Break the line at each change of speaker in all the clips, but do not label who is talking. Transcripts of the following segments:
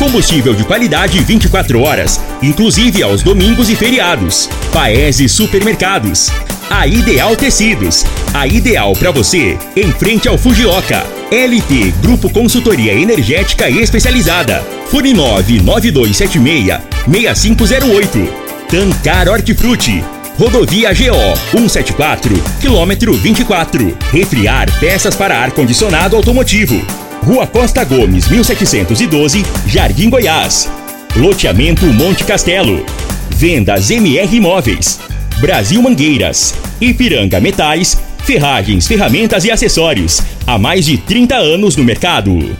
Combustível de qualidade 24 horas, inclusive aos domingos e feriados. Paese Supermercados. A Ideal Tecidos. A ideal para você, em frente ao Fujioka. LT Grupo Consultoria Energética Especializada. Fone 99276 6508. Tancar Hortifruti. Rodovia GO 174, quilômetro 24. Refriar peças para ar-condicionado automotivo. Rua Costa Gomes, 1712, Jardim Goiás. Loteamento Monte Castelo. Vendas MR Imóveis. Brasil Mangueiras. Ipiranga Metais. Ferragens, ferramentas e acessórios. Há mais de 30 anos no mercado.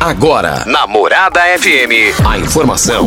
Agora, na Morada FM, a informação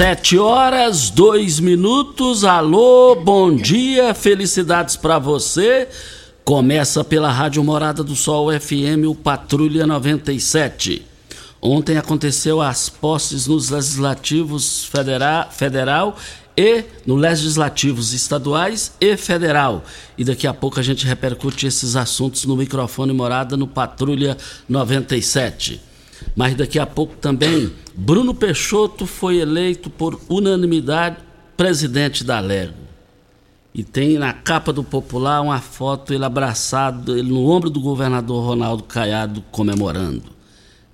Sete horas, dois minutos. Alô, bom dia, felicidades para você. Começa pela Rádio Morada do Sol FM, o Patrulha 97. Ontem aconteceu as posses nos legislativos federa federal e no legislativos estaduais e federal. E daqui a pouco a gente repercute esses assuntos no microfone Morada no Patrulha 97. Mas daqui a pouco também, Bruno Peixoto foi eleito por unanimidade presidente da Lego. E tem na capa do Popular uma foto ele abraçado, ele no ombro do governador Ronaldo Caiado comemorando.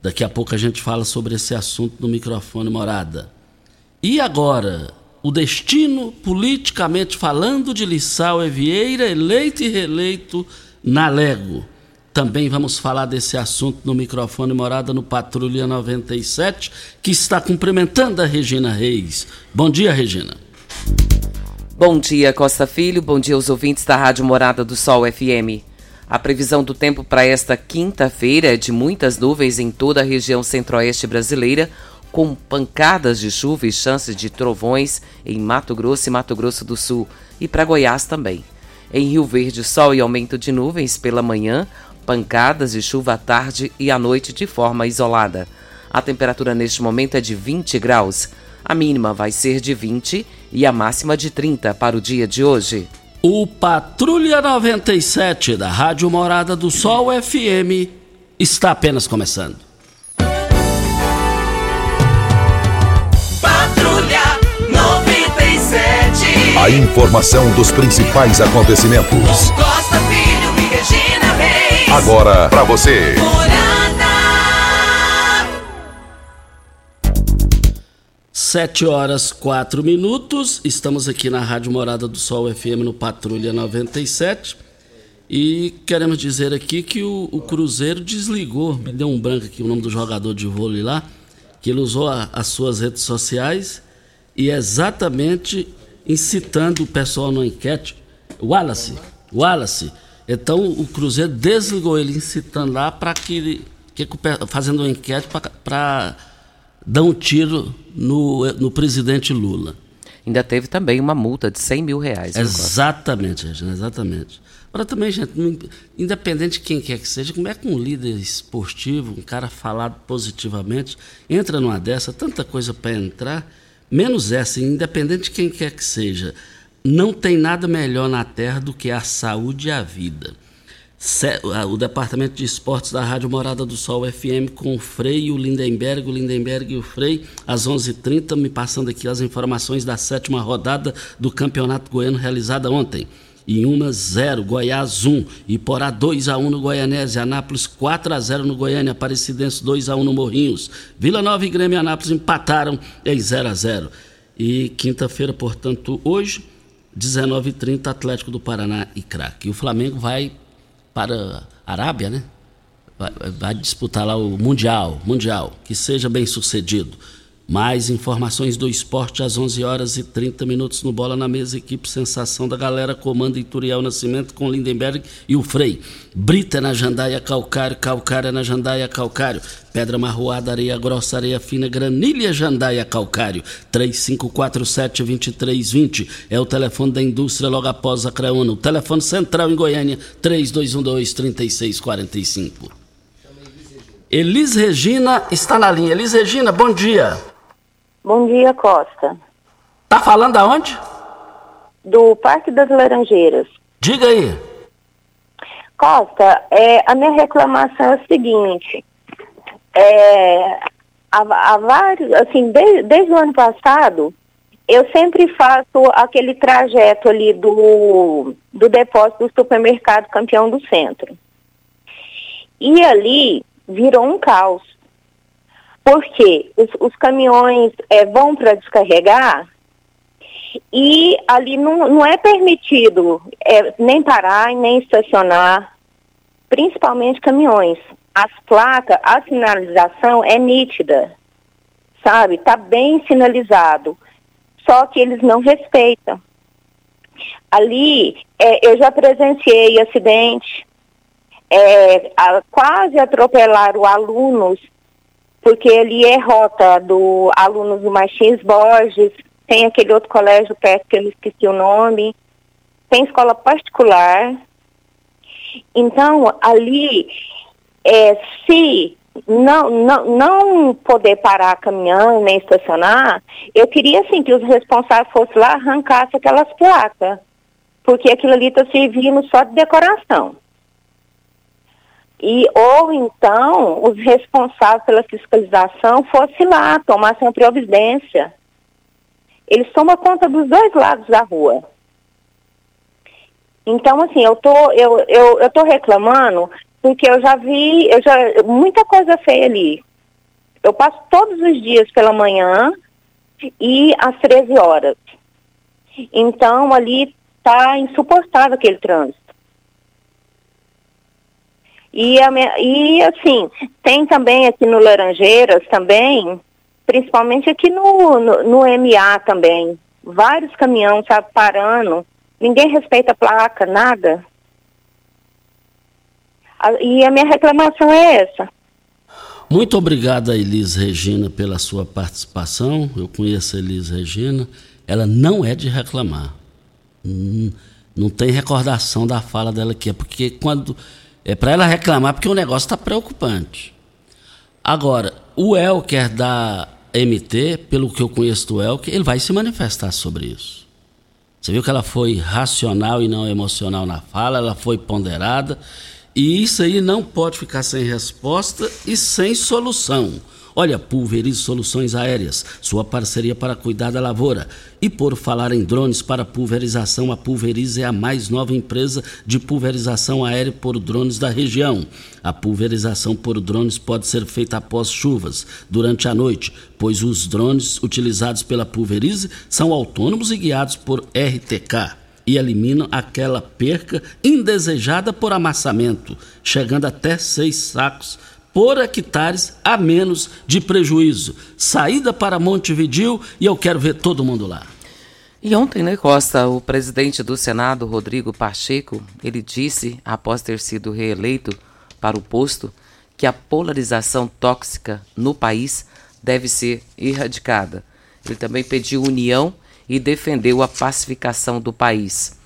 Daqui a pouco a gente fala sobre esse assunto no microfone Morada. E agora, o destino politicamente falando de Lissau Evieira, eleito e reeleito na Lego. Também vamos falar desse assunto no microfone Morada no Patrulha 97, que está cumprimentando a Regina Reis. Bom dia, Regina.
Bom dia, Costa Filho. Bom dia aos ouvintes da Rádio Morada do Sol FM. A previsão do tempo para esta quinta-feira é de muitas nuvens em toda a região centro-oeste brasileira, com pancadas de chuva e chances de trovões em Mato Grosso e Mato Grosso do Sul e para Goiás também. Em Rio Verde, sol e aumento de nuvens pela manhã, pancadas de chuva à tarde e à noite de forma isolada. A temperatura neste momento é de 20 graus. A mínima vai ser de 20 e a máxima de 30 para o dia de hoje.
O Patrulha 97 da Rádio Morada do Sol FM está apenas começando.
Patrulha 97.
A informação dos principais acontecimentos.
Costa Filho e Regina.
Agora para você.
Sete horas quatro minutos. Estamos aqui na Rádio Morada do Sol FM no Patrulha 97. E queremos dizer aqui que o, o Cruzeiro desligou, me deu um branco aqui o nome do jogador de vôlei lá, que ele usou a- as suas redes sociais e exatamente incitando o pessoal na enquete. Wallace, Wallace. Então o Cruzeiro desligou ele, incitando lá para que ele. Que, fazendo uma enquete para dar um tiro no, no presidente Lula.
Ainda teve também uma multa de 100 mil reais. Costa?
Exatamente, Regina, exatamente. Agora também, gente, independente de quem quer que seja, como é que um líder esportivo, um cara falado positivamente, entra numa dessa, tanta coisa para entrar, menos essa, independente de quem quer que seja, não tem nada melhor na Terra do que a saúde e a vida. O Departamento de Esportes da Rádio Morada do Sol FM com o Frei o Lindenberg, o Lindenberg e o Frei, às 11h30, me passando aqui as informações da sétima rodada do Campeonato Goiano realizada ontem. Inhuma 0, Goiás 1, Iporá 2 a 1 no Goianese, Anápolis 4 a 0 no Goiânia, Aparecidense 2 a 1 no Morrinhos. Vila Nova e Grêmio e Anápolis empataram em 0 a 0. E quinta-feira, portanto, hoje, 19h30, Atlético do Paraná e craque. E o Flamengo vai para a Arábia, né? Vai, vai disputar lá o Mundial, Mundial, que seja bem sucedido. Mais informações do esporte às 11 horas e 30 minutos no Bola na Mesa. Equipe Sensação da Galera comanda Ituriel Nascimento com Lindenberg e o Frei. Brita na Jandaia Calcário, Calcária na Jandaia Calcário. Pedra Marroada, Areia Grossa, Areia Fina, Granilha Jandaia Calcário. 3547-2320 é o telefone da indústria logo após a Creuna. O telefone central em Goiânia, 3212-3645. Elis Regina está na linha. Elis Regina, bom dia.
Bom dia, Costa.
Tá falando aonde?
Do Parque das Laranjeiras.
Diga aí.
Costa, é, a minha reclamação é a seguinte. É, há, há vários, assim, de, desde o ano passado, eu sempre faço aquele trajeto ali do, do depósito do supermercado campeão do centro. E ali virou um caos porque os, os caminhões é, vão para descarregar e ali não, não é permitido é, nem parar nem estacionar, principalmente caminhões. As placas, a sinalização é nítida, sabe? Está bem sinalizado, só que eles não respeitam. Ali, é, eu já presenciei acidente, é, a, quase atropelaram alunos porque ali é rota do alunos do Martins Borges, tem aquele outro colégio perto que eu esqueci o nome, tem escola particular. Então, ali, é, se não, não, não poder parar caminhão nem estacionar, eu queria assim que os responsáveis fossem lá arrancassem aquelas placas, porque aquilo ali está servindo só de decoração. E, ou então, os responsáveis pela fiscalização fossem lá, tomassem a providência. Eles tomam conta dos dois lados da rua. Então, assim, eu tô, eu, eu, eu tô reclamando porque eu já vi, eu já, muita coisa feia ali. Eu passo todos os dias pela manhã e às 13 horas. Então, ali está insuportável aquele trânsito. E, e assim, tem também aqui no Laranjeiras também, principalmente aqui no, no, no MA também, vários caminhões, sabe, parando, ninguém respeita a placa, nada. E a minha reclamação é essa.
Muito obrigado a Elis Regina pela sua participação. Eu conheço a Elis Regina. Ela não é de reclamar. Hum, não tem recordação da fala dela aqui. É porque quando é para ela reclamar porque o negócio está preocupante. Agora, o Elker da MT, pelo que eu conheço do Elker, ele vai se manifestar sobre isso. Você viu que ela foi racional e não emocional na fala, ela foi ponderada, e isso aí não pode ficar sem resposta e sem solução. Olha, Pulverize Soluções Aéreas, sua parceria para cuidar da lavoura. E por falar em drones para pulverização, a Pulverize é a mais nova empresa de pulverização aérea por drones da região. A pulverização por drones pode ser feita após chuvas, durante a noite, pois os drones utilizados pela Pulverize são autônomos e guiados por RTK e eliminam aquela perca indesejada por amassamento, chegando até seis sacos por hectares a menos de prejuízo. Saída para Montevidil e eu quero ver todo mundo lá.
E ontem, né, Costa, o presidente do Senado, Rodrigo Pacheco, ele disse, após ter sido reeleito para o posto, que a polarização tóxica no país deve ser erradicada. Ele também pediu união e defendeu a pacificação do país.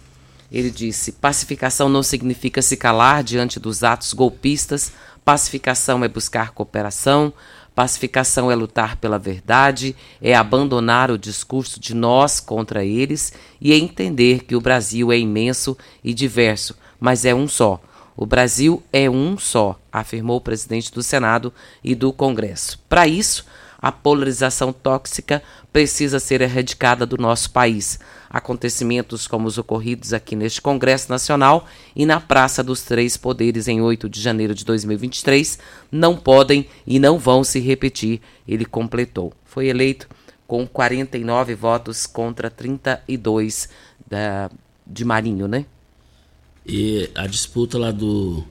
Ele disse: pacificação não significa se calar diante dos atos golpistas Pacificação é buscar cooperação, pacificação é lutar pela verdade, é abandonar o discurso de nós contra eles e é entender que o Brasil é imenso e diverso, mas é um só. O Brasil é um só, afirmou o presidente do Senado e do Congresso. Para isso, a polarização tóxica precisa ser erradicada do nosso país. Acontecimentos como os ocorridos aqui neste Congresso Nacional e na Praça dos Três Poderes em 8 de janeiro de 2023 não podem e não vão se repetir, ele completou. Foi eleito com 49 votos contra 32 da, de Marinho, né?
E a disputa lá do.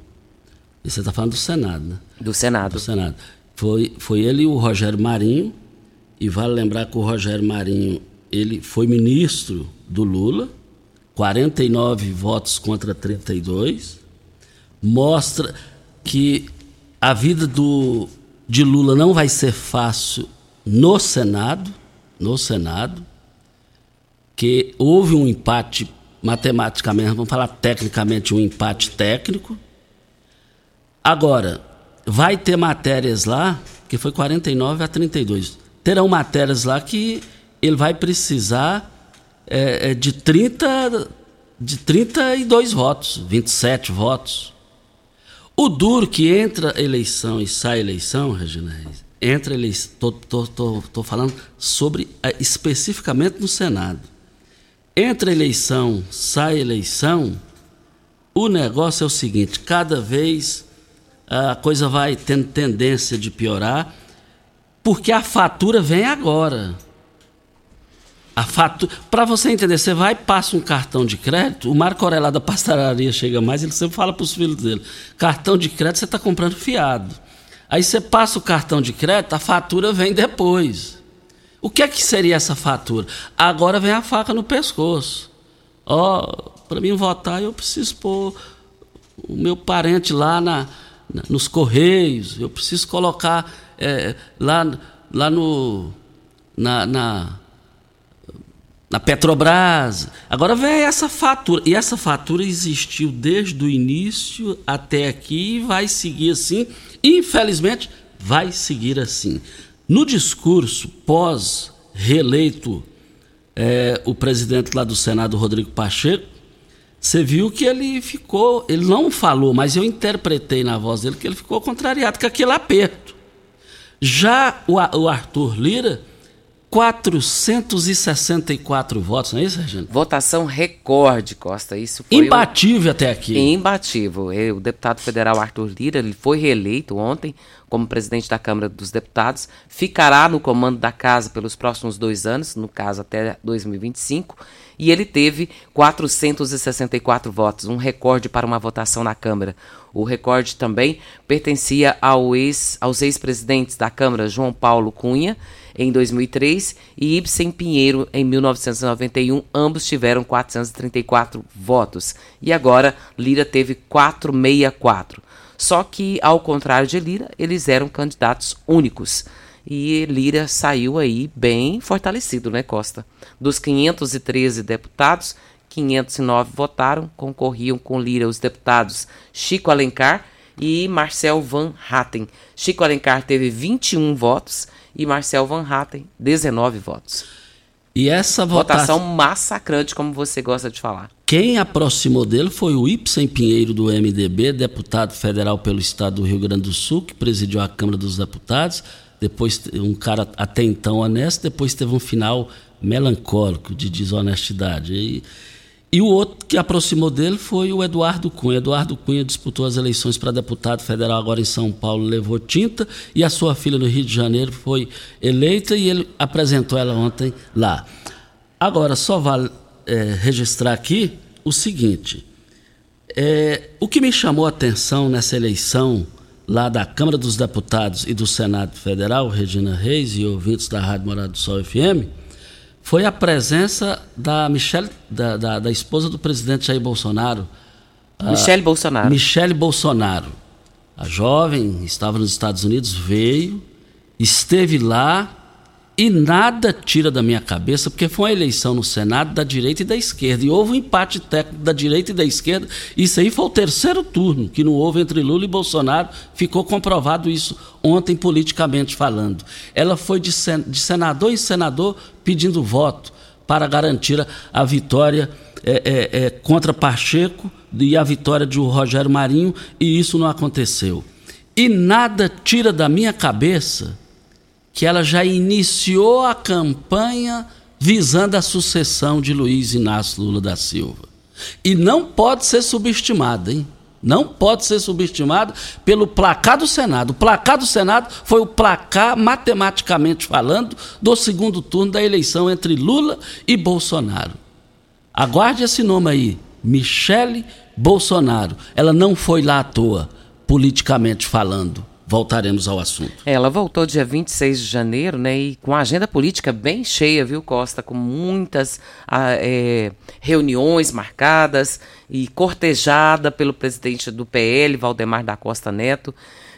Você está falando do Senado, né?
Do Senado.
Do Senado. Foi, foi ele e o Rogério Marinho. E vale lembrar que o Rogério Marinho ele foi ministro do Lula, 49 votos contra 32. Mostra que a vida do, de Lula não vai ser fácil no Senado, no Senado, que houve um empate matematicamente, vamos falar tecnicamente, um empate técnico. Agora, vai ter matérias lá, que foi 49 a 32. Terão matérias lá que ele vai precisar é, é de 30 de 32 votos, 27 votos. O duro que entra eleição e sai eleição, Regina Reis, entra eleição, tô, tô, tô, tô falando sobre é, especificamente no Senado. Entra eleição, sai eleição, o negócio é o seguinte, cada vez a coisa vai tendo tendência de piorar, porque a fatura vem agora. A fatura, para você entender, você vai passa um cartão de crédito, o Marco Aurélio da pastelaria chega mais, ele sempre fala para os filhos dele: cartão de crédito você está comprando fiado. Aí você passa o cartão de crédito, a fatura vem depois. O que é que seria essa fatura? Agora vem a faca no pescoço. Ó, oh, para mim votar eu preciso pôr o meu parente lá na, na nos correios, eu preciso colocar é, lá, lá no na, na na Petrobras. Agora vem essa fatura. E essa fatura existiu desde o início até aqui e vai seguir assim. Infelizmente, vai seguir assim. No discurso pós-reeleito, é, o presidente lá do Senado, Rodrigo Pacheco, você viu que ele ficou, ele não falou, mas eu interpretei na voz dele que ele ficou contrariado com aquele aperto. Já o, o Arthur Lira 464 votos, não é isso, Regina?
Votação recorde, Costa. Isso foi
imbatível até aqui.
Imbatível. O deputado federal Arthur Lira ele foi reeleito ontem como presidente da Câmara dos Deputados, ficará no comando da casa pelos próximos dois anos, no caso até 2025, e ele teve 464 votos, um recorde para uma votação na Câmara. O recorde também pertencia ao ex, aos ex-presidentes da Câmara, João Paulo Cunha, em 2003, e Ibsen Pinheiro, em 1991. Ambos tiveram 434 votos. E agora, Lira teve 464. Só que, ao contrário de Lira, eles eram candidatos únicos. E Lira saiu aí bem fortalecido, né, Costa? Dos 513 deputados, 509 votaram, concorriam com Lira os deputados Chico Alencar e Marcel Van Hatten. Chico Alencar teve 21 votos e Marcel Van Hatten 19 votos.
E essa
votação vota... massacrante, como você gosta de falar.
Quem aproximou dele foi o Ibsen Pinheiro do MDB, deputado federal pelo estado do Rio Grande do Sul, que presidiu a Câmara dos Deputados depois um cara até então honesto, depois teve um final melancólico de desonestidade. E, e o outro que aproximou dele foi o Eduardo Cunha. Eduardo Cunha disputou as eleições para deputado federal agora em São Paulo, levou tinta, e a sua filha no Rio de Janeiro foi eleita e ele apresentou ela ontem lá. Agora, só vale é, registrar aqui o seguinte: é, o que me chamou a atenção nessa eleição lá da Câmara dos Deputados e do Senado Federal, Regina Reis e ouvintes da Rádio Morada do Sol FM, foi a presença da Michelle, da, da, da esposa do presidente Jair Bolsonaro.
Michelle Bolsonaro.
Michelle Bolsonaro. A jovem estava nos Estados Unidos, veio, esteve lá e nada tira da minha cabeça, porque foi uma eleição no Senado da direita e da esquerda. E houve um empate técnico da direita e da esquerda. Isso aí foi o terceiro turno que não houve entre Lula e Bolsonaro. Ficou comprovado isso ontem, politicamente falando. Ela foi de, sen de senador em senador pedindo voto para garantir a vitória é, é, é, contra Pacheco e a vitória de Rogério Marinho, e isso não aconteceu. E nada tira da minha cabeça que ela já iniciou a campanha visando a sucessão de Luiz Inácio Lula da Silva. E não pode ser subestimada, hein? Não pode ser subestimada pelo placar do Senado. O placar do Senado foi o placar, matematicamente falando, do segundo turno da eleição entre Lula e Bolsonaro. Aguarde esse nome aí, Michele Bolsonaro. Ela não foi lá à toa, politicamente falando. Voltaremos ao assunto.
Ela voltou dia 26 de janeiro, né? E com a agenda política bem cheia, viu, Costa? Com muitas ah, é, reuniões marcadas e cortejada pelo presidente do PL, Valdemar da Costa Neto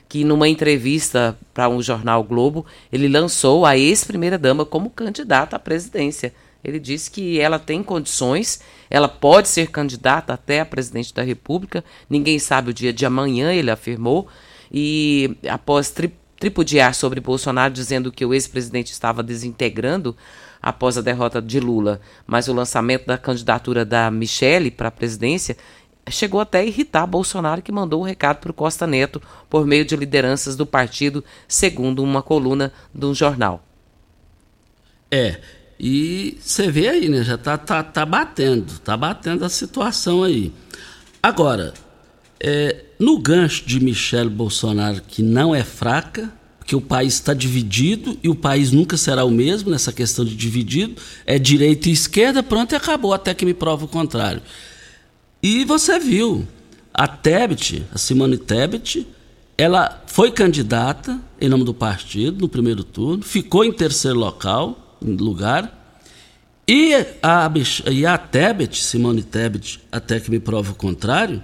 que numa entrevista para um jornal Globo, ele lançou a ex-primeira-dama como candidata à presidência. Ele disse que ela tem condições, ela pode ser candidata até a presidente da República, ninguém sabe o dia de amanhã, ele afirmou, e após tri tripudiar sobre Bolsonaro, dizendo que o ex-presidente estava desintegrando após a derrota de Lula, mas o lançamento da candidatura da Michele para a presidência chegou até a irritar Bolsonaro, que mandou o um recado para o Costa Neto por meio de lideranças do partido, segundo uma coluna de um jornal.
É, e você vê aí, né? Já tá, tá, tá batendo, tá batendo a situação aí. Agora, é, no gancho de Michele Bolsonaro, que não é fraca, porque o país está dividido e o país nunca será o mesmo nessa questão de dividido, é direita e esquerda, pronto e acabou, até que me prova o contrário. E você viu, a Tebet, a Simone Tebet, ela foi candidata em nome do partido no primeiro turno, ficou em terceiro local, lugar, e a, e a Tebet, Simone Tebet, até que me prova o contrário,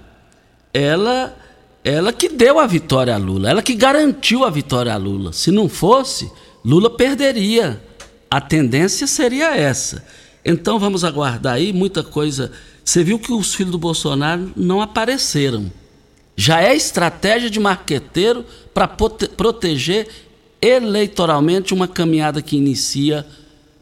ela, ela que deu a vitória a Lula, ela que garantiu a vitória a Lula. Se não fosse, Lula perderia. A tendência seria essa. Então vamos aguardar aí muita coisa você viu que os filhos do Bolsonaro não apareceram. Já é estratégia de marqueteiro para proteger eleitoralmente uma caminhada que inicia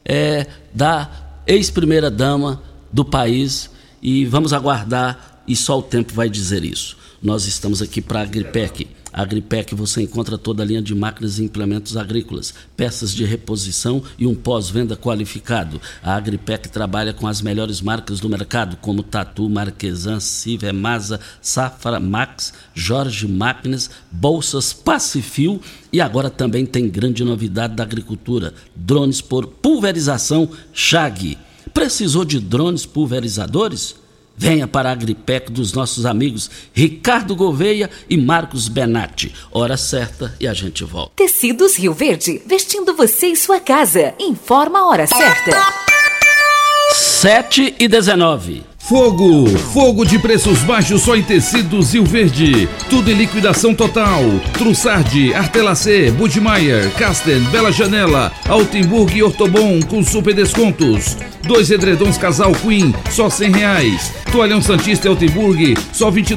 é, da ex-primeira-dama do país. E vamos aguardar, e só o tempo vai dizer isso. Nós estamos aqui para a Agripec a Agripec você encontra toda a linha de máquinas e implementos agrícolas, peças de reposição e um pós-venda qualificado. A Agripec trabalha com as melhores marcas do mercado, como Tatu, Marquesan, Siva, Masa, Safra, Max, Jorge Máquinas, Bolsas, Pacifil e agora também tem grande novidade da agricultura: drones por pulverização Chag. Precisou de drones pulverizadores? Venha para a Agripec dos nossos amigos Ricardo Gouveia e Marcos Benatti. Hora certa e a gente volta.
Tecidos Rio Verde, vestindo você e sua casa. Informa a hora certa.
7 e 19.
Fogo! Fogo de preços baixos só em tecidos Rio Verde. Tudo em liquidação total. Trussardi, Artelacê, Budmeier, Casten, Bela Janela, Altenburg e Ortobon com super descontos. Dois edredons casal Queen, só cem reais. Toalhão Santista Altenburg, só vinte e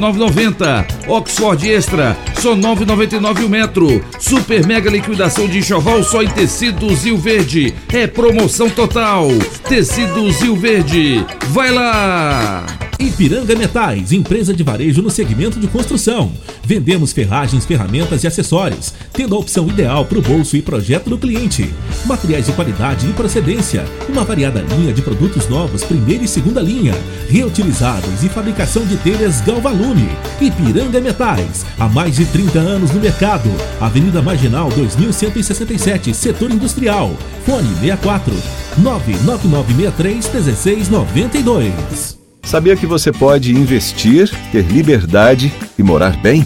Oxford Extra, só nove noventa o metro. Super mega liquidação de enxoval só em tecidos Rio Verde. É promoção total. Tecidos Rio Verde. Vai lá!
Ipiranga Metais, empresa de varejo no segmento de construção. Vendemos ferragens, ferramentas e acessórios, tendo a opção ideal para o bolso e projeto do cliente. Materiais de qualidade e procedência, uma variada linha de produtos novos, primeira e segunda linha, reutilizados e fabricação de telhas Galvalume. Ipiranga Metais, há mais de 30 anos no mercado. Avenida Marginal 2167, setor industrial. Fone 64 99963 1692.
Sabia que você pode investir, ter liberdade e morar bem?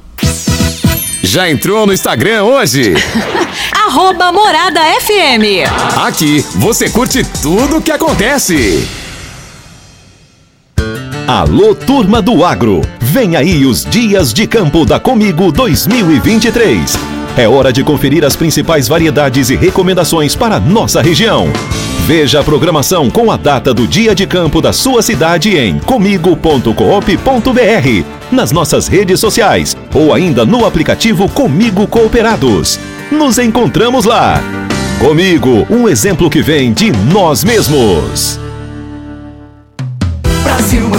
Já entrou no Instagram hoje?
Arroba Morada FM.
Aqui você curte tudo o que acontece. Alô, turma do agro. Vem aí os dias de campo da Comigo 2023 é hora de conferir as principais variedades e recomendações para nossa região. Veja a programação com a data do dia de campo da sua cidade em comigo.coop.br, nas nossas redes sociais ou ainda no aplicativo Comigo Cooperados. Nos encontramos lá. Comigo, um exemplo que vem de nós mesmos.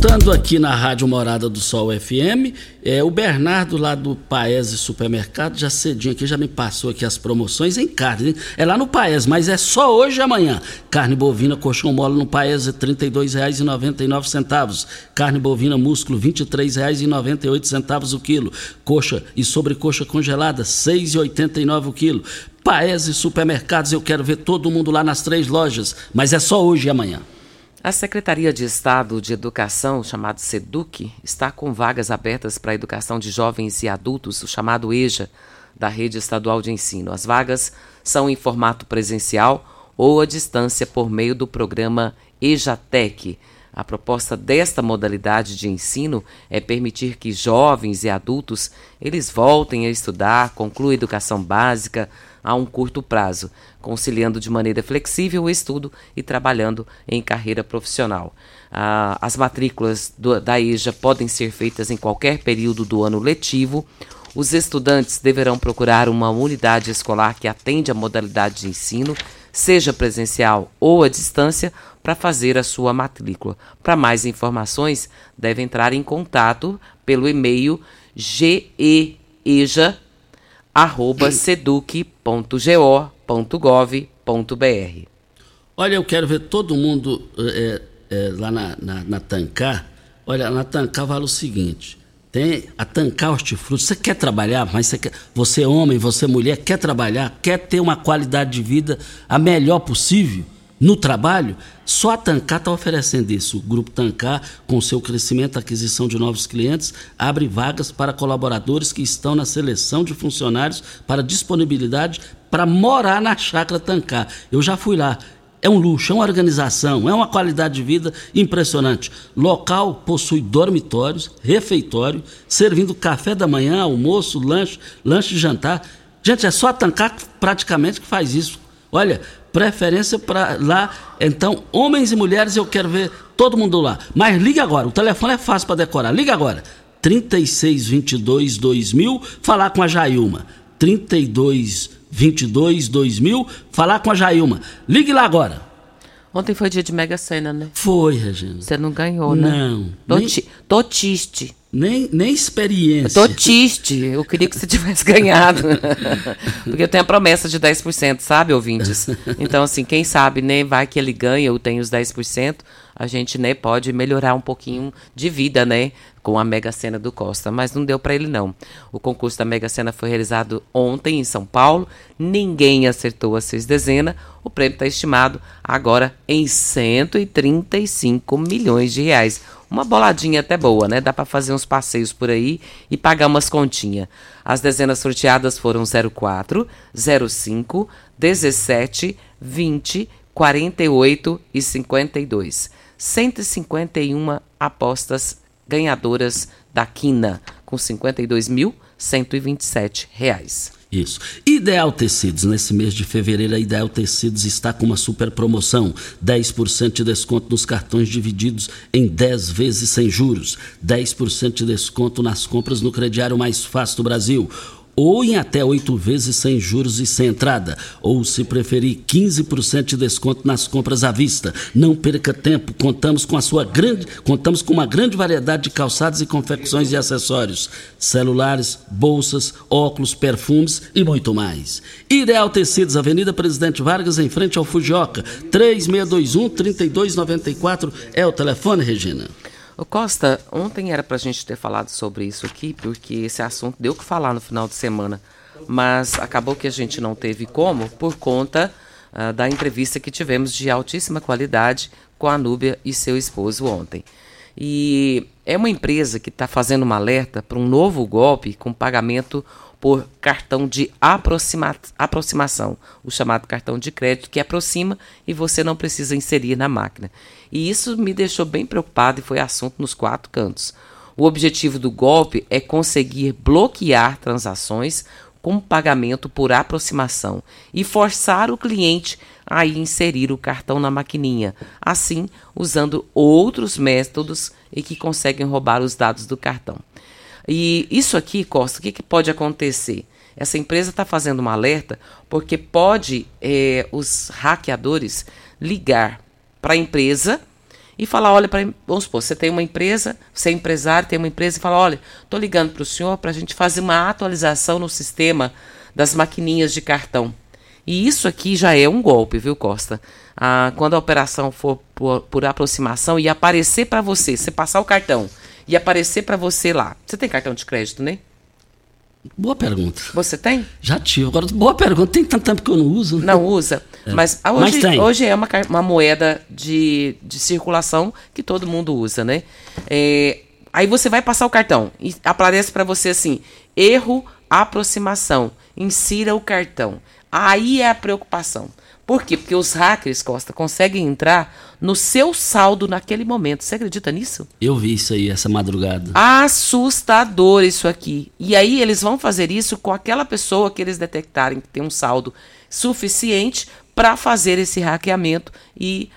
Voltando aqui na Rádio Morada do Sol FM, é, o Bernardo lá do Paese Supermercado, já cedinho aqui, já me passou aqui as promoções em carne. Hein? É lá no Paese, mas é só hoje e amanhã. Carne bovina, colchão mole no Paese, R$ 32,99. Carne bovina, músculo, R$ 23,98 o quilo. Coxa e sobrecoxa congelada, R$ 6,89 o quilo. Paese Supermercados, eu quero ver todo mundo lá nas três lojas, mas é só hoje e amanhã.
A Secretaria de Estado de Educação, chamado SEDUC, está com vagas abertas para a educação de jovens e adultos, o chamado EJA, da Rede Estadual de Ensino. As vagas são em formato presencial ou à distância por meio do programa EJATEC. A proposta desta modalidade de ensino é permitir que jovens e adultos eles voltem a estudar, concluam a educação básica, a um curto prazo, conciliando de maneira flexível o estudo e trabalhando em carreira profissional. Ah, as matrículas do, da EJA podem ser feitas em qualquer período do ano letivo. Os estudantes deverão procurar uma unidade escolar que atende a modalidade de ensino, seja presencial ou à distância, para fazer a sua matrícula. Para mais informações, deve entrar em contato pelo e-mail geeja arroba seduc.go.gov.br.
Olha, eu quero ver todo mundo é, é, lá na, na, na Tancar. Olha, na Tancar vale o seguinte: tem a Tancar Hortifruti. Você quer trabalhar, mas você, quer, você é homem, você é mulher, quer trabalhar, quer ter uma qualidade de vida a melhor possível no trabalho? Só a Tancar está oferecendo isso. O Grupo Tancar, com seu crescimento, aquisição de novos clientes, abre vagas para colaboradores que estão na seleção de funcionários para disponibilidade para morar na chácara Tancar. Eu já fui lá. É um luxo, é uma organização, é uma qualidade de vida impressionante. Local possui dormitórios, refeitório, servindo café da manhã, almoço, lanche, lanche de jantar. Gente, é só a Tancar praticamente que faz isso. Olha, preferência para lá. Então, homens e mulheres, eu quero ver todo mundo lá. Mas liga agora, o telefone é fácil para decorar. Liga agora. 3622 2000, falar com a Jailma. 3222 2000, falar com a Jailma. Ligue lá agora.
Ontem foi dia de Mega Sena, né?
Foi, Regina.
Você não ganhou, né?
Não.
Tô,
nem,
ti, tô triste.
Nem, nem experiência.
Tô triste. Eu queria que você tivesse ganhado. Porque eu tenho a promessa de 10%, sabe, ouvintes? Então, assim, quem sabe, né? Vai que ele ganha, eu tenho os 10%. A gente, né, pode melhorar um pouquinho de vida, né? Com a Mega Sena do Costa. Mas não deu para ele, não. O concurso da Mega Sena foi realizado ontem em São Paulo. Ninguém acertou as seis dezenas. O prêmio está estimado agora em 135 milhões de reais. Uma boladinha até boa, né? Dá para fazer uns passeios por aí e pagar umas continhas. As dezenas sorteadas foram 04, 05, 17, 20, 48 e 52. 151 apostas ganhadoras da Quina, com 52.127 reais.
Isso. Ideal Tecidos, nesse mês de fevereiro, a Ideal Tecidos está com uma super promoção: 10% de desconto nos cartões divididos em 10 vezes sem juros, 10% de desconto nas compras no crediário mais fácil do Brasil. Ou em até oito vezes sem juros e sem entrada, ou se preferir 15% de desconto nas compras à vista. Não perca tempo, contamos com a sua grande, contamos com uma grande variedade de calçados e confecções e acessórios, celulares, bolsas, óculos, perfumes e muito mais. Ideal Tecidos, Avenida Presidente Vargas, em frente ao Fujioka, 3621 3294 é o telefone, Regina.
O Costa, ontem era para a gente ter falado sobre isso aqui, porque esse assunto deu que falar no final de semana, mas acabou que a gente não teve como por conta uh, da entrevista que tivemos de altíssima qualidade com a Núbia e seu esposo ontem. E é uma empresa que está fazendo uma alerta para um novo golpe com pagamento por cartão de aproxima aproximação, o chamado cartão de crédito que aproxima e você não precisa inserir na máquina. E isso me deixou bem preocupado e foi assunto nos quatro cantos. O objetivo do golpe é conseguir bloquear transações com pagamento por aproximação e forçar o cliente a inserir o cartão na maquininha, assim usando outros métodos e que conseguem roubar os dados do cartão. E isso aqui, Costa, o que, que pode acontecer? Essa empresa está fazendo um alerta porque pode é, os hackeadores ligar para a empresa e falar, olha, pra, vamos supor, você tem uma empresa, você é empresário, tem uma empresa e fala, olha, estou ligando para o senhor para a gente fazer uma atualização no sistema das maquininhas de cartão. E isso aqui já é um golpe, viu, Costa? Ah, quando a operação for por, por aproximação e aparecer para você, você passar o cartão e aparecer para você lá. Você tem cartão de crédito, né?
Boa pergunta.
Você tem?
Já tive. Agora, boa pergunta. Tem tanto tempo que eu não uso.
Não usa. É. Mas, hoje, Mas hoje é uma, uma moeda de, de circulação que todo mundo usa, né? É, aí você vai passar o cartão e aparece para você assim: erro, aproximação. Insira o cartão. Aí é a preocupação. Por quê? Porque os hackers, Costa, conseguem entrar no seu saldo naquele momento. Você acredita nisso?
Eu vi isso aí essa madrugada.
Assustador isso aqui. E aí eles vão fazer isso com aquela pessoa que eles detectarem que tem um saldo suficiente para fazer esse hackeamento e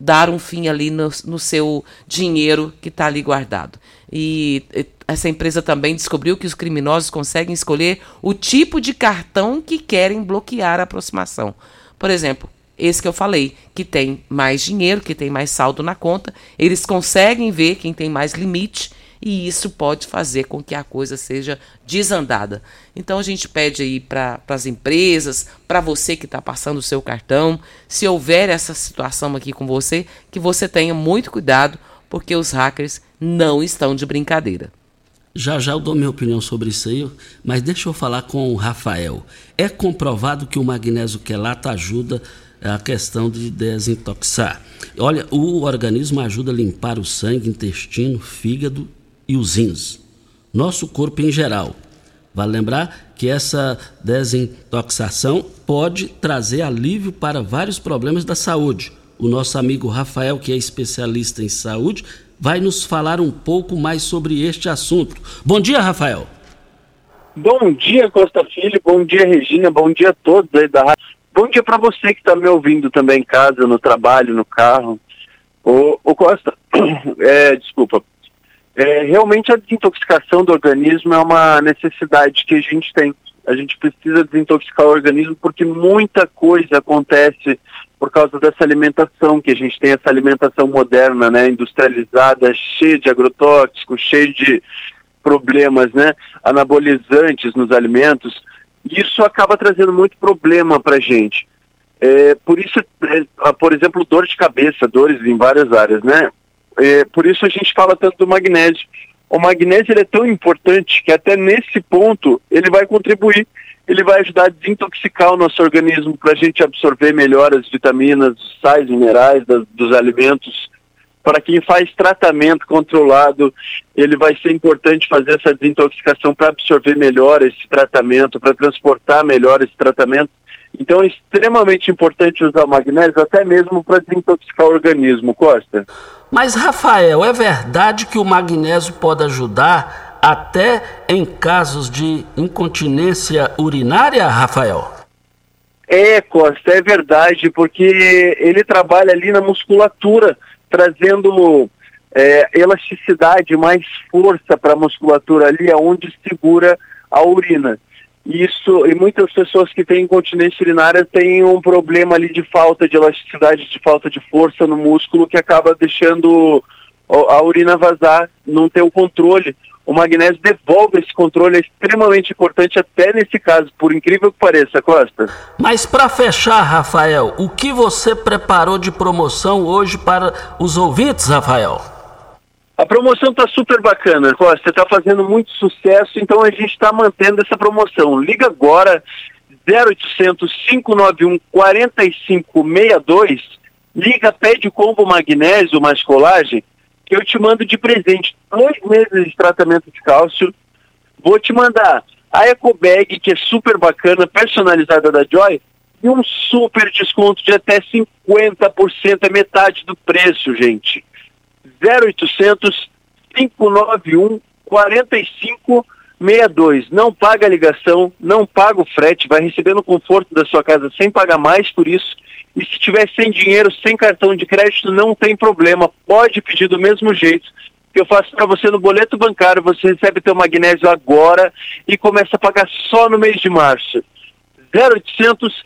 dar um fim ali no, no seu dinheiro que está ali guardado. E essa empresa também descobriu que os criminosos conseguem escolher o tipo de cartão que querem bloquear a aproximação. Por exemplo, esse que eu falei, que tem mais dinheiro, que tem mais saldo na conta, eles conseguem ver quem tem mais limite e isso pode fazer com que a coisa seja desandada. Então a gente pede aí para as empresas, para você que está passando o seu cartão, se houver essa situação aqui com você, que você tenha muito cuidado, porque os hackers não estão de brincadeira.
Já já eu dou minha opinião sobre isso aí, mas deixa eu falar com o Rafael. É comprovado que o magnésio quelato ajuda a questão de desintoxar. Olha, o organismo ajuda a limpar o sangue, intestino, fígado e os rins. Nosso corpo em geral. Vale lembrar que essa desintoxicação pode trazer alívio para vários problemas da saúde. O nosso amigo Rafael, que é especialista em saúde, vai nos falar um pouco mais sobre este assunto. Bom dia, Rafael.
Bom dia, Costa Filho. Bom dia, Regina. Bom dia a todos aí da rádio. Bom dia para você que está me ouvindo também em casa, no trabalho, no carro. O, Costa, é, desculpa. É, realmente a desintoxicação do organismo é uma necessidade que a gente tem. A gente precisa desintoxicar o organismo porque muita coisa acontece por causa dessa alimentação que a gente tem, essa alimentação moderna, né, industrializada, cheia de agrotóxicos, cheia de problemas, né, anabolizantes nos alimentos. Isso acaba trazendo muito problema para a gente. É, por isso, é, por exemplo, dor de cabeça, dores em várias áreas, né? É, por isso a gente fala tanto do magnésio. O magnésio é tão importante que até nesse ponto ele vai contribuir ele vai ajudar a desintoxicar o nosso organismo para a gente absorver melhor as vitaminas, os sais minerais das, dos alimentos. Para quem faz tratamento controlado, ele vai ser importante fazer essa desintoxicação para absorver melhor esse tratamento, para transportar melhor esse tratamento. Então é extremamente importante usar magnésio até mesmo para desintoxicar o organismo, Costa.
Mas Rafael, é verdade que o magnésio pode ajudar até em casos de incontinência urinária, Rafael?
É, Costa, é verdade, porque ele trabalha ali na musculatura, trazendo é, elasticidade, mais força para a musculatura ali, aonde segura a urina. Isso, e muitas pessoas que têm incontinência urinária têm um problema ali de falta de elasticidade, de falta de força no músculo que acaba deixando a urina vazar, não ter o controle. O magnésio devolve esse controle, é extremamente importante até nesse caso, por incrível que pareça, Costa.
Mas para fechar, Rafael, o que você preparou de promoção hoje para os ouvintes, Rafael?
A promoção está super bacana, Costa, está fazendo muito sucesso, então a gente está mantendo essa promoção. Liga agora, 0800 591 4562, liga, pede combo magnésio mais colagem, que eu te mando de presente dois meses de tratamento de cálcio. Vou te mandar a EcoBag, que é super bacana, personalizada da Joy, e um super desconto de até 50%, é metade do preço, gente. 0800 591 4562. Não paga a ligação, não paga o frete, vai receber no conforto da sua casa sem pagar mais por isso e se tiver sem dinheiro, sem cartão de crédito, não tem problema. Pode pedir do mesmo jeito que eu faço para você no boleto bancário. Você recebe teu magnésio agora e começa a pagar só no mês de março. 0800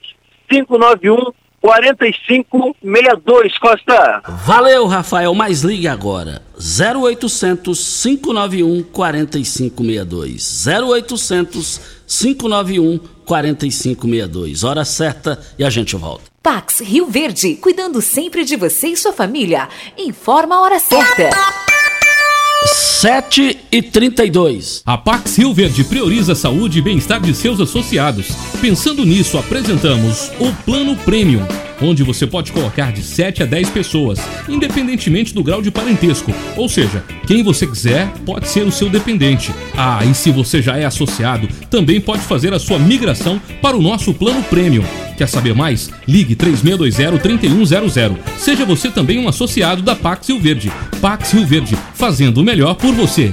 591 4562, Costa.
Valeu, Rafael, mas ligue agora. 0800 591 4562. 0800 591 4562. Hora certa e a gente volta.
Pax Rio Verde, cuidando sempre de você e sua família. Informa a hora certa.
7 e 32.
A Pax Rio Verde prioriza a saúde e bem-estar de seus associados. Pensando nisso, apresentamos o Plano Premium onde você pode colocar de 7 a 10 pessoas, independentemente do grau de parentesco. Ou seja, quem você quiser pode ser o seu dependente. Ah, e se você já é associado, também pode fazer a sua migração para o nosso plano Premium. Quer saber mais? Ligue 3620-3100. Seja você também um associado da Pax Rio Verde. Pax Rio Verde, fazendo o melhor por você.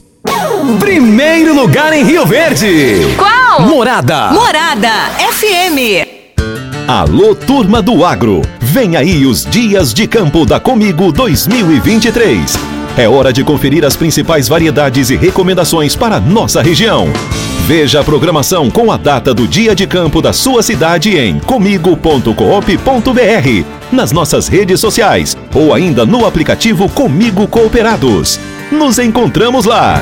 Primeiro lugar em Rio Verde.
Qual?
Morada.
Morada FM.
Alô, turma do agro. Vem aí os dias de campo da Comigo 2023. É hora de conferir as principais variedades e recomendações para nossa região. Veja a programação com a data do dia de campo da sua cidade em comigo.coop.br, nas nossas redes sociais ou ainda no aplicativo Comigo Cooperados. Nos encontramos lá.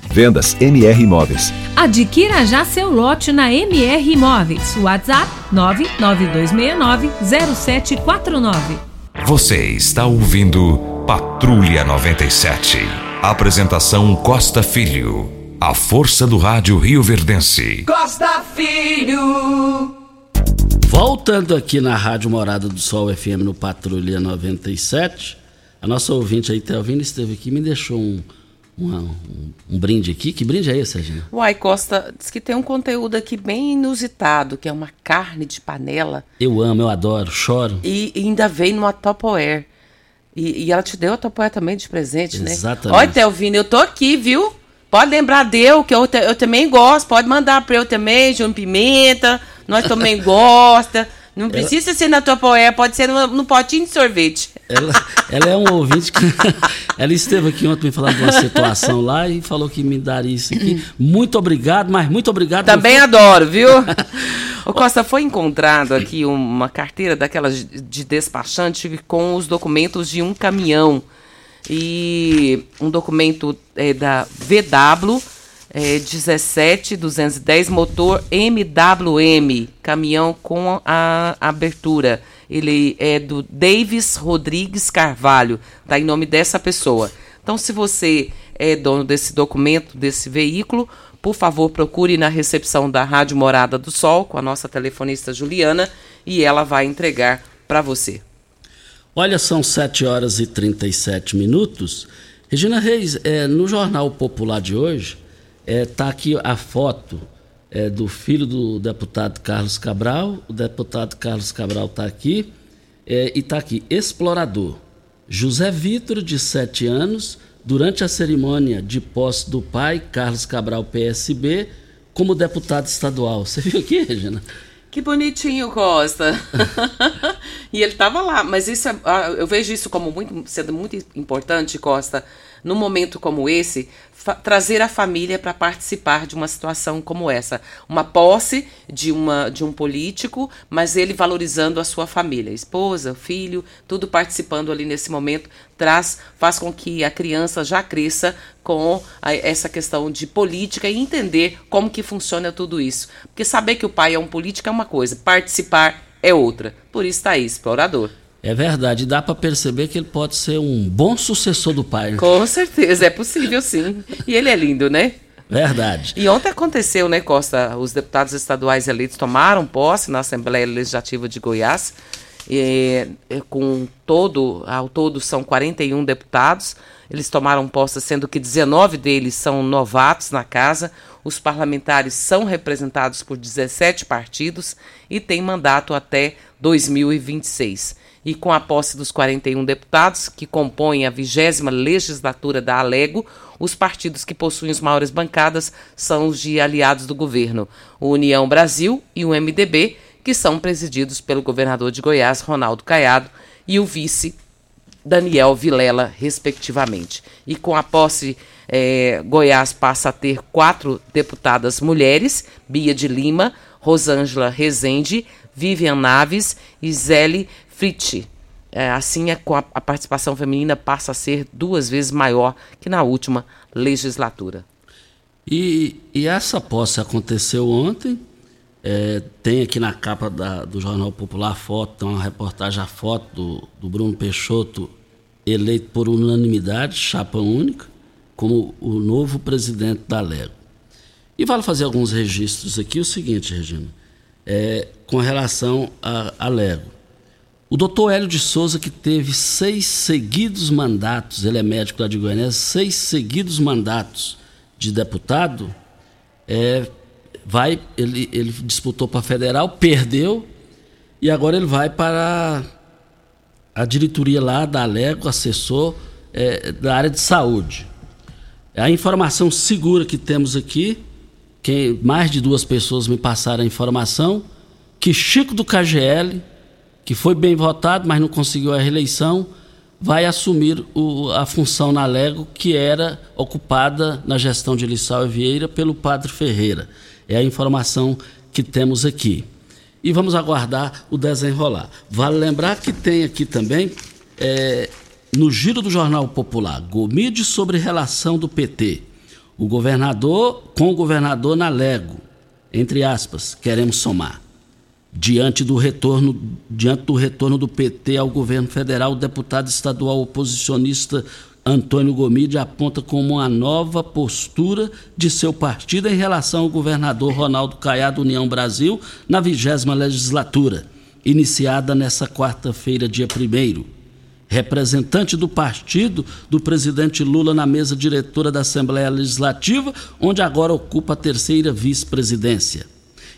Vendas MR Imóveis.
Adquira já seu lote na MR Imóveis. WhatsApp 992690749.
Você está ouvindo Patrulha 97. Apresentação Costa Filho. A força do rádio Rio Verdense.
Costa Filho.
Voltando aqui na Rádio Morada do Sol FM no Patrulha 97, a nossa ouvinte aí, Telvina, esteve aqui e me deixou um, um, um, um, brinde aqui. Que brinde é esse, Regina?
Uai, Costa, diz que tem um conteúdo aqui bem inusitado, que é uma carne de panela.
Eu amo, eu adoro, choro.
E, e ainda vem numa Tupperware. E, e ela te deu a Tupperware também de presente,
Exatamente.
né?
Exatamente.
Olha, Telvina, eu tô aqui, viu? Pode lembrar deu, que eu, te, eu também gosto. Pode mandar para eu também, João Pimenta. Nós também gosta. Não precisa ela... ser na tua poé, pode ser no, no, potinho de sorvete.
Ela, ela é um ouvinte que. ela esteve aqui ontem me falando de uma situação lá e falou que me daria isso aqui. Muito obrigado, mas muito obrigado.
Também adoro, viu? O Costa, foi encontrado aqui uma carteira daquelas de despachante com os documentos de um caminhão. E um documento é, da VW é, 17210 motor MWM, caminhão com a abertura. Ele é do Davis Rodrigues Carvalho, tá em nome dessa pessoa. Então, se você é dono desse documento, desse veículo, por favor, procure na recepção da Rádio Morada do Sol com a nossa telefonista Juliana e ela vai entregar para você.
Olha, são 7 horas e 37 minutos. Regina Reis, é, no Jornal Popular de hoje, Está é, aqui a foto é, do filho do deputado Carlos Cabral. O deputado Carlos Cabral está aqui. É, e está aqui, explorador. José Vitor, de 7 anos, durante a cerimônia de posse do pai, Carlos Cabral, PSB, como deputado estadual. Você viu aqui, Regina?
Que bonitinho, Costa. e ele estava lá, mas isso é, ah, eu vejo isso como muito, sendo muito importante, Costa, num momento como esse, trazer a família para participar de uma situação como essa. Uma posse de, uma, de um político, mas ele valorizando a sua família, esposa, filho, tudo participando ali nesse momento, traz, faz com que a criança já cresça com a, essa questão de política e entender como que funciona tudo isso. Porque saber que o pai é um político é uma coisa, participar é outra. Por isso está aí, explorador.
É verdade, dá para perceber que ele pode ser um bom sucessor do pai.
Com certeza, é possível sim. E ele é lindo, né?
Verdade.
E ontem aconteceu, né, Costa? Os deputados estaduais eleitos tomaram posse na Assembleia Legislativa de Goiás. E, com todo, ao todo são 41 deputados. Eles tomaram posse, sendo que 19 deles são novatos na casa. Os parlamentares são representados por 17 partidos e têm mandato até 2026 e com a posse dos 41 deputados que compõem a vigésima legislatura da Alego, os partidos que possuem as maiores bancadas são os de aliados do governo, o União Brasil e o MDB, que são presididos pelo governador de Goiás, Ronaldo Caiado, e o vice Daniel Vilela, respectivamente. E com a posse, eh, Goiás passa a ter quatro deputadas mulheres: Bia de Lima, Rosângela Rezende, Vivian Naves e Zélie Fritz. É, assim, a, é a participação feminina passa a ser duas vezes maior que na última legislatura.
E, e essa posse aconteceu ontem. É, tem aqui na capa da, do Jornal Popular foto, tem uma reportagem, a foto do, do Bruno Peixoto, eleito por unanimidade, chapa única, como o novo presidente da Lego. E vale fazer alguns registros aqui. O seguinte, Regina, é, com relação à Lego. O doutor Hélio de Souza, que teve seis seguidos mandatos, ele é médico lá de Goiânia, seis seguidos mandatos de deputado, é, vai, ele, ele disputou para federal, perdeu, e agora ele vai para a diretoria lá da Alego, assessor é, da área de saúde. A informação segura que temos aqui, que mais de duas pessoas me passaram a informação, que Chico do KGL que foi bem votado, mas não conseguiu a reeleição, vai assumir o, a função na Lego que era ocupada na gestão de Lissau e Vieira pelo Padre Ferreira. É a informação que temos aqui. E vamos aguardar o desenrolar. Vale lembrar que tem aqui também, é, no giro do Jornal Popular, Gomide sobre relação do PT. O governador com o governador na Lego. Entre aspas, queremos somar. Diante do retorno, diante do retorno do PT ao governo federal, o deputado estadual oposicionista Antônio Gomide aponta como uma nova postura de seu partido em relação ao governador Ronaldo Caiado União Brasil na vigésima legislatura, iniciada nesta quarta-feira, dia 1 representante do partido do presidente Lula na mesa diretora da Assembleia Legislativa, onde agora ocupa a terceira vice-presidência.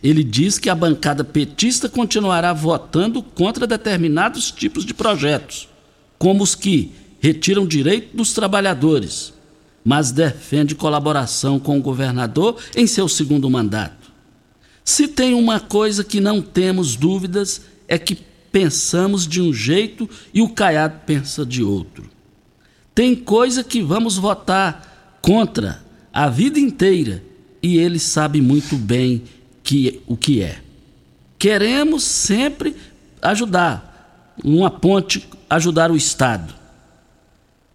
Ele diz que a bancada petista continuará votando contra determinados tipos de projetos, como os que retiram direito dos trabalhadores, mas defende colaboração com o governador em seu segundo mandato. Se tem uma coisa que não temos dúvidas é que pensamos de um jeito e o Caiado pensa de outro. Tem coisa que vamos votar contra a vida inteira e ele sabe muito bem que, o que é. Queremos sempre ajudar, uma ponte, ajudar o Estado.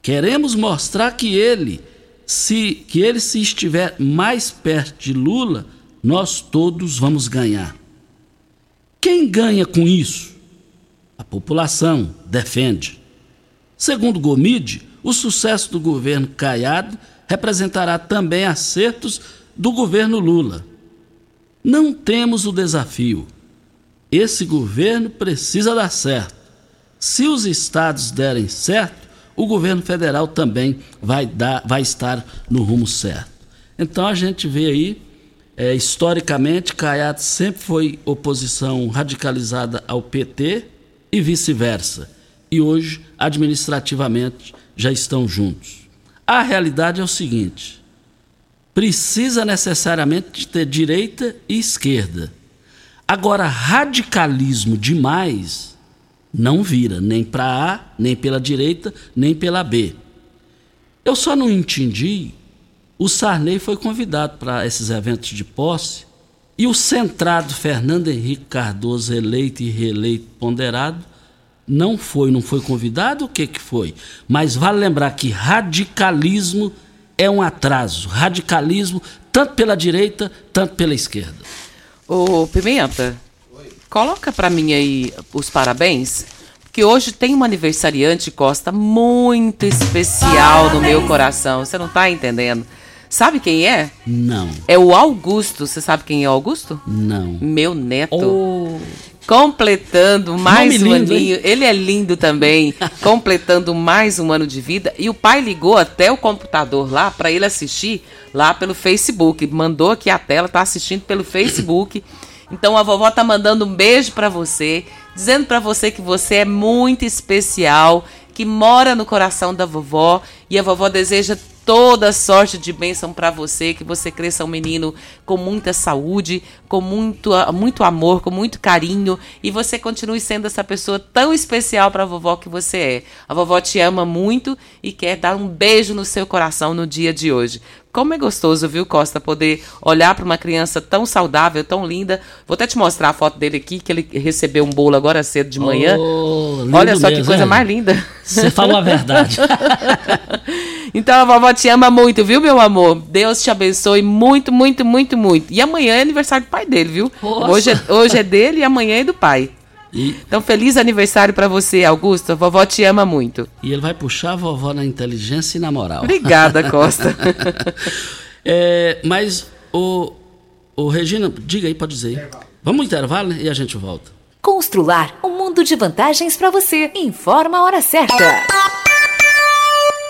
Queremos mostrar que ele, se que ele se estiver mais perto de Lula, nós todos vamos ganhar. Quem ganha com isso? A população defende. Segundo Gomide, o sucesso do governo Caiado representará também acertos do governo Lula. Não temos o desafio. Esse governo precisa dar certo. Se os estados derem certo, o governo federal também vai, dar, vai estar no rumo certo. Então a gente vê aí, é, historicamente, Caiado sempre foi oposição radicalizada ao PT e vice-versa. E hoje, administrativamente, já estão juntos. A realidade é o seguinte: precisa necessariamente ter direita e esquerda. Agora, radicalismo demais não vira nem para A, nem pela direita, nem pela B. Eu só não entendi. O Sarney foi convidado para esses eventos de posse e o centrado Fernando Henrique Cardoso, eleito e reeleito ponderado, não foi, não foi convidado, o que, que foi? Mas vale lembrar que radicalismo é um atraso. Radicalismo, tanto pela direita, tanto pela esquerda.
Ô, Pimenta, Coloca para mim aí os parabéns, que hoje tem uma aniversariante, Costa, muito especial parabéns. no meu coração. Você não tá entendendo? Sabe quem é?
Não.
É o Augusto. Você sabe quem é o Augusto?
Não.
Meu neto. Oh. Completando mais Nome um lindo, aninho. Hein? Ele é lindo também. completando mais um ano de vida. E o pai ligou até o computador lá para ele assistir lá pelo Facebook. Mandou aqui a tela, tá assistindo pelo Facebook. Então a vovó tá mandando um beijo para você, dizendo para você que você é muito especial, que mora no coração da vovó e a vovó deseja toda sorte de bênção para você, que você cresça um menino com muita saúde, com muito, muito amor, com muito carinho e você continue sendo essa pessoa tão especial para a vovó que você é. A vovó te ama muito e quer dar um beijo no seu coração no dia de hoje. Como é gostoso, viu, Costa, poder olhar para uma criança tão saudável, tão linda. Vou até te mostrar a foto dele aqui, que ele recebeu um bolo agora cedo de manhã. Oh, Olha só mesmo, que coisa mais linda.
Você falou a verdade.
então a vovó te ama muito, viu, meu amor? Deus te abençoe muito, muito, muito, muito. E amanhã é aniversário do pai dele, viu? Hoje é, hoje é dele e amanhã é do pai. E... Então, feliz aniversário para você, Augusto. A vovó te ama muito.
E ele vai puxar a vovó na inteligência e na moral.
Obrigada, Costa.
é, mas, o, o Regina, diga aí, pode dizer. Vamos ao intervalo né? e a gente volta.
Constrular um mundo de vantagens para você. Informa a hora certa.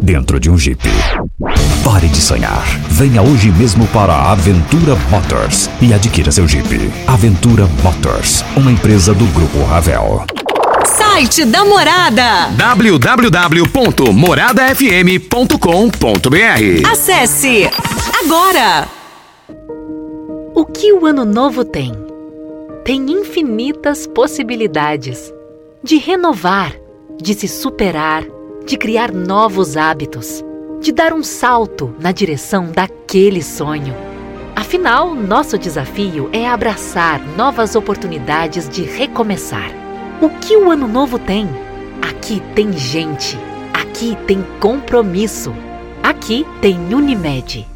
dentro de um Jeep. Pare de sonhar. Venha hoje mesmo para a Aventura Motors e adquira seu Jeep. Aventura Motors, uma empresa do Grupo Ravel.
Site da Morada.
www.moradafm.com.br
Acesse agora.
O que o ano novo tem? Tem infinitas possibilidades de renovar, de se superar, de criar novos hábitos, de dar um salto na direção daquele sonho. Afinal, nosso desafio é abraçar novas oportunidades de recomeçar. O que o ano novo tem? Aqui tem gente, aqui tem compromisso, aqui tem Unimed.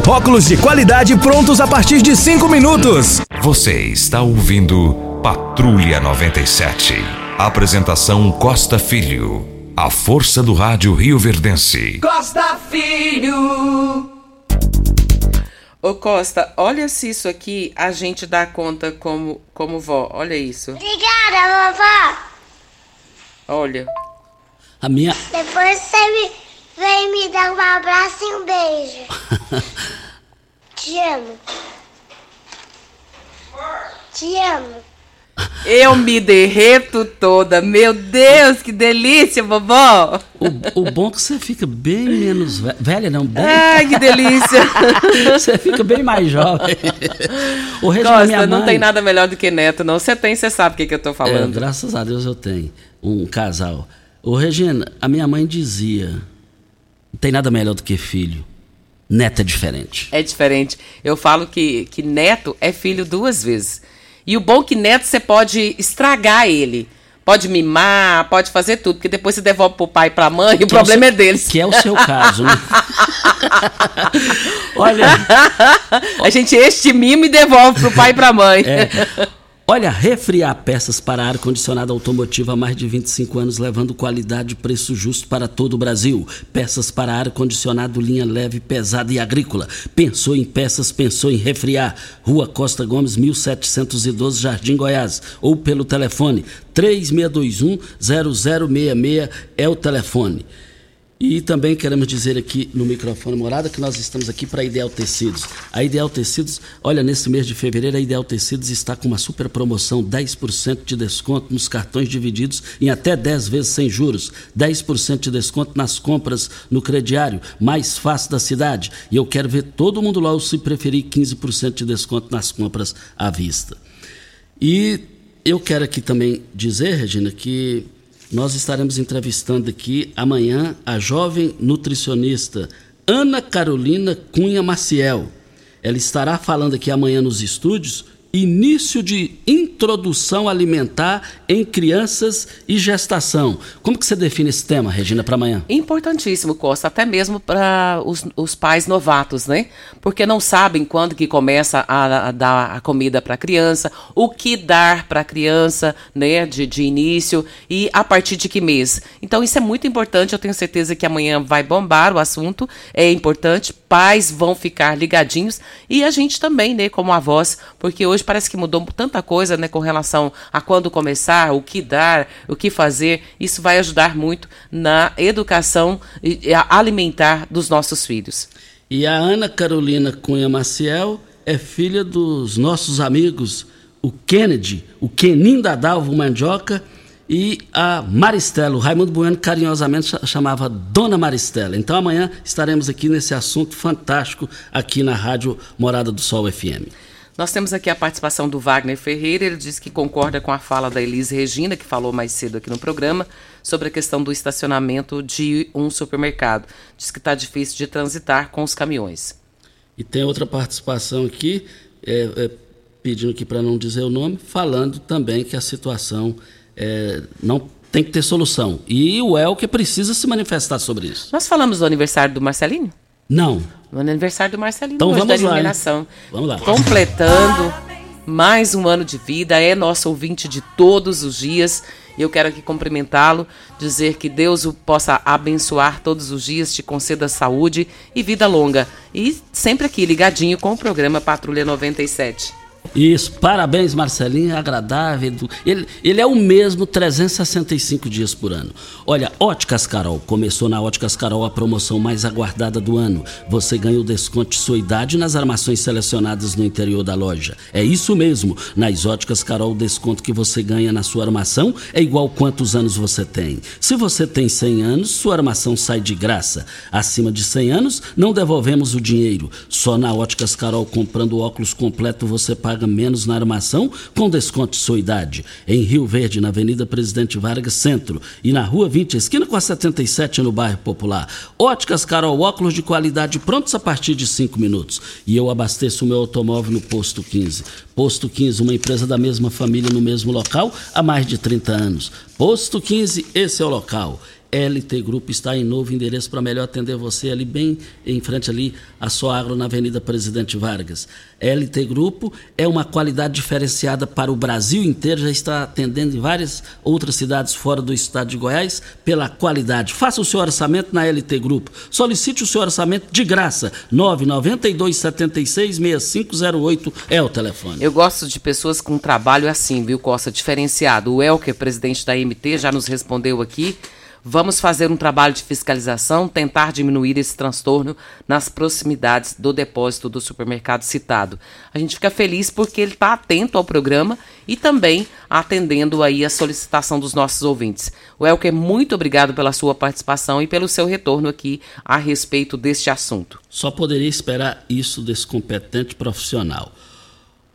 óculos de qualidade prontos a partir de 5 minutos.
Você está ouvindo Patrulha 97. Apresentação Costa Filho. A força do rádio Rio Verdense.
Costa Filho. Ô Costa, olha se isso aqui a gente dá conta como, como vó. Olha isso.
Obrigada, vovó.
Olha.
A minha.
Depois você me, vem me dar um abraço e um beijo. Te amo. Te amo.
Eu me derreto toda. Meu Deus, que delícia, vovó.
O, o bom é que você fica bem menos ve- velha, não? Bem...
Ai, que delícia.
você fica bem mais jovem. O Regina,
Costa,
minha
não
mãe-
tem nada melhor do que neto, não. Você tem, você sabe o que, que eu tô
É,
falando.
graças a Deus eu tenho um casal. Ô Regina, a minha mãe dizia: não tem nada melhor do que filho. Neto é diferente.
É diferente. Eu falo que, que neto é filho duas vezes. E o bom é que neto você pode estragar ele. Pode mimar, pode fazer tudo, porque depois você devolve pro pai e pra mãe, e o
é o
problema
seu-
é deles.
Que é o seu caso, né? Olha.
A gente este mimo e devolve pro pai e pra mãe.
É. Olha, refriar peças para ar-condicionado automotivo há mais de 25 anos, levando qualidade e preço justo para todo o Brasil. Peças para ar-condicionado, linha leve, pesada e agrícola. Pensou em peças, pensou em refriar. Rua Costa Gomes, 1712, Jardim Goiás. Ou pelo telefone 3621-0066 é o telefone. E também queremos dizer aqui no microfone morada que nós estamos aqui para Ideal Tecidos. A Ideal Tecidos, olha, nesse mês de fevereiro, a Ideal Tecidos está com uma super promoção: 10% de desconto nos cartões divididos em até 10 vezes sem juros, 10% de desconto nas compras no crediário, mais fácil da cidade. E eu quero ver todo mundo lá, ou se preferir, 15% de desconto nas compras à vista. E eu quero aqui também dizer, Regina, que nós estaremos entrevistando aqui amanhã a jovem nutricionista Ana Carolina Cunha Maciel. Ela estará falando aqui amanhã nos estúdios início de introdução alimentar em crianças e gestação. Como que você define esse tema, Regina, para amanhã?
Importantíssimo, Costa, até mesmo para os, os pais novatos, né? Porque não sabem quando que começa a, a dar a comida para a criança, o que dar para a criança, né, de, de início e a partir de que mês. Então isso é muito importante, eu tenho certeza que amanhã vai bombar o assunto, é importante, pais vão ficar ligadinhos e a gente também, né, como avós, porque hoje parece que mudou tanta coisa, né, com relação a quando começar, o que dar, o que fazer. Isso vai ajudar muito na educação alimentar dos nossos filhos.
E a Ana Carolina Cunha Maciel é filha dos nossos amigos, o Kennedy, o Kenin da Dalvo Mandioca e a Maristela. O Raimundo Bueno carinhosamente cha- chamava Dona Maristela. Então amanhã estaremos aqui nesse assunto fantástico aqui na Rádio Morada do Sol FM.
Nós temos aqui a participação do Wagner Ferreira. Ele diz que concorda com a fala da Elise Regina, que falou mais cedo aqui no programa, sobre a questão do estacionamento de um supermercado. Diz que está difícil de transitar com os caminhões.
E tem outra participação aqui, é, é, pedindo aqui para não dizer o nome, falando também que a situação é, não tem que ter solução. E o Elker precisa se manifestar sobre isso.
Nós falamos do aniversário do Marcelinho?
Não.
No aniversário do Marcelinho,
Então
hoje
vamos
da
lá, hein?
iluminação.
Vamos lá.
Completando mais um ano de vida, é nosso ouvinte de todos os dias. E eu quero aqui cumprimentá-lo, dizer que Deus o possa abençoar todos os dias, te conceda saúde e vida longa. E sempre aqui ligadinho com o programa Patrulha 97.
Isso, parabéns Marcelinho, agradável. Ele, ele é o mesmo 365 dias por ano. Olha, Óticas Carol, começou na Óticas Carol a promoção mais aguardada do ano. Você ganha o desconto de sua idade nas armações selecionadas no interior da loja. É isso mesmo, nas Óticas Carol o desconto que você ganha na sua armação é igual quantos anos você tem. Se você tem 100 anos, sua armação sai de graça. Acima de 100 anos, não devolvemos o dinheiro. Só na Óticas Carol, comprando óculos completo, você paga menos na armação com desconto de sua idade. Em Rio Verde, na Avenida Presidente Vargas Centro e na Rua 20, esquina com a 77, no bairro Popular. Óticas Carol, óculos de qualidade prontos a partir de 5 minutos. E eu abasteço o meu automóvel no Posto 15. Posto 15, uma empresa da mesma família no mesmo local há mais de 30 anos. Posto 15, esse é o local. LT Grupo está em novo endereço para melhor atender você ali bem em frente ali a Soagro na Avenida Presidente Vargas. LT Grupo é uma qualidade diferenciada para o Brasil inteiro, já está atendendo em várias outras cidades fora do estado de Goiás pela qualidade. Faça o seu orçamento na LT Grupo. Solicite o seu orçamento de graça. 992 76 6508 é o telefone.
Eu gosto de pessoas com trabalho assim, viu, Costa? Diferenciado. O Elker, presidente da MT, já nos respondeu aqui. Vamos fazer um trabalho de fiscalização, tentar diminuir esse transtorno nas proximidades do depósito do supermercado citado. A gente fica feliz porque ele está atento ao programa e também atendendo aí a solicitação dos nossos ouvintes. O Elker, muito obrigado pela sua participação e pelo seu retorno aqui a respeito deste assunto.
Só poderia esperar isso desse competente profissional.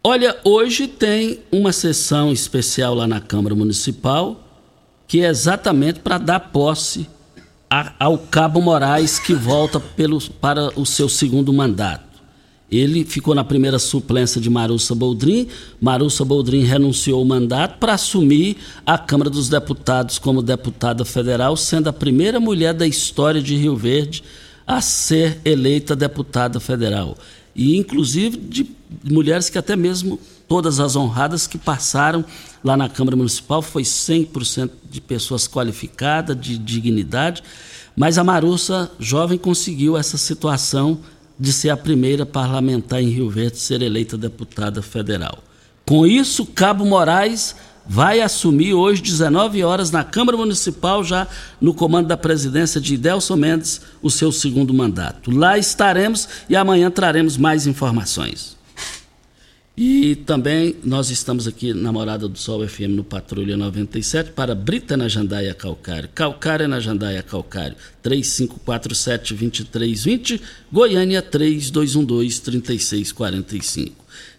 Olha, hoje tem uma sessão especial lá na Câmara Municipal, que é exatamente para dar posse a- ao Cabo Moraes, que volta pelo, para o seu segundo mandato. Ele ficou na primeira suplência de Marussa Boldrin. Marussa Boldrin renunciou ao mandato para assumir a Câmara dos Deputados como deputada federal, sendo a primeira mulher da história de Rio Verde a ser eleita deputada federal. E inclusive de mulheres que até mesmo todas as honradas que passaram lá na Câmara Municipal foi 100% de pessoas qualificadas, de dignidade, mas a Marussa jovem conseguiu essa situação de ser a primeira parlamentar em Rio Verde a ser eleita deputada federal. Com isso, Cabo Moraes vai assumir hoje, 19 horas, na Câmara Municipal, já no comando da presidência de Delson Mendes, o seu segundo mandato. Lá estaremos e amanhã traremos mais informações. E também nós estamos aqui na Morada do Sol FM no Patrulha 97 para Brita na Jandaia Calcário. Calcário na Jandaia Calcário. 3547-2320, Goiânia 3212-3645.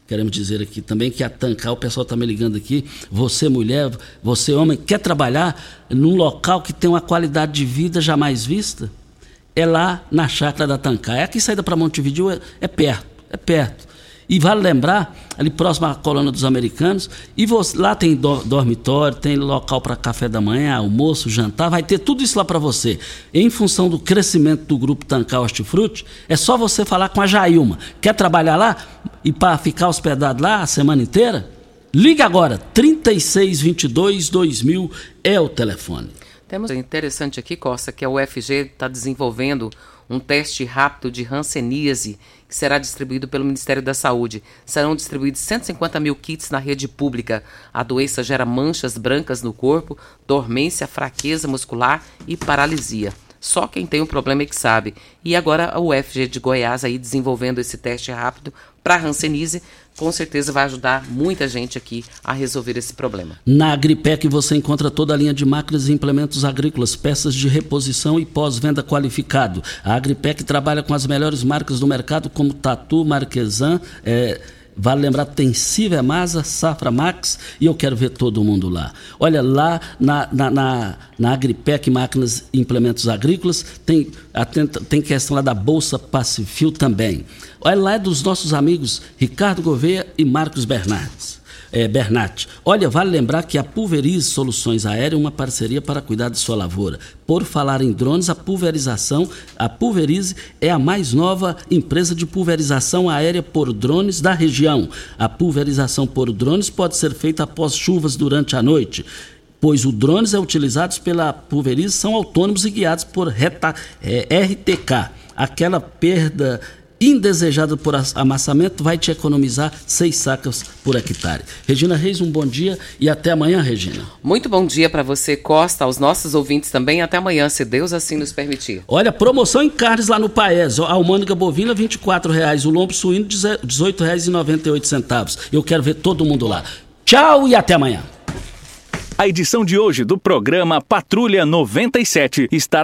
Queremos dizer aqui também que a Tancar, o pessoal está me ligando aqui, você mulher, você homem, quer trabalhar num local que tem uma qualidade de vida jamais vista? É lá na chácara da Tancar. É aqui saída para Montevideo, é, é perto, é perto. E vale lembrar, ali próximo à colônia dos americanos, e você- lá tem do- dormitório, tem local para café da manhã, almoço, jantar, vai ter tudo isso lá para você. Em função do crescimento do grupo Tancar Hortifruti, é só você falar com a Jailma. Quer trabalhar lá e para ficar hospedado lá a semana inteira? Liga agora, 3622 2000 é o telefone.
Temos um interessante aqui, Costa, que a UFG está desenvolvendo um teste rápido de hanseníase que será distribuído pelo Ministério da Saúde. Serão distribuídos 150 mil kits na rede pública. A doença gera manchas brancas no corpo, dormência, fraqueza muscular e paralisia. Só quem tem o problema é que sabe. E agora a UFG de Goiás aí desenvolvendo esse teste rápido para hanseníase, com certeza vai ajudar muita gente aqui a resolver esse problema.
Na Agripec você encontra toda a linha de máquinas e implementos agrícolas, peças de reposição e pós-venda qualificado. A Agripec trabalha com as melhores marcas do mercado, como Tatu, Marquesan, eh, vale lembrar, tem Civemasa, Safra Max e eu quero ver todo mundo lá. Olha, lá na, na, na, na Agripec Máquinas e Implementos Agrícolas tem, tem questão lá da Bolsa Pacifil também. Olha, lá é dos nossos amigos Ricardo Gouveia e Marcos Bernardes é, Bernat. Olha, vale lembrar que a Pulverize Soluções Aéreas é uma parceria para cuidar de sua lavoura. Por falar em drones, a pulverização, a Pulverize é a mais nova empresa de pulverização aérea por drones da região. A pulverização por drones pode ser feita após chuvas durante a noite pois os drones é utilizados pela Pulverize são autônomos e guiados por reta, é, RTK. Aquela perda indesejado por amassamento vai te economizar seis sacas por hectare. Regina Reis, um bom dia e até amanhã, Regina.
Muito bom dia para você, Costa, aos nossos ouvintes também. Até amanhã, se Deus assim nos permitir.
Olha, promoção em carnes lá no Paes. A almôndega bovina, R$ 24,00. O lombo suíno, R$ 18,98. Eu quero ver todo mundo lá. Tchau e até amanhã.
A edição de hoje do programa Patrulha 97 está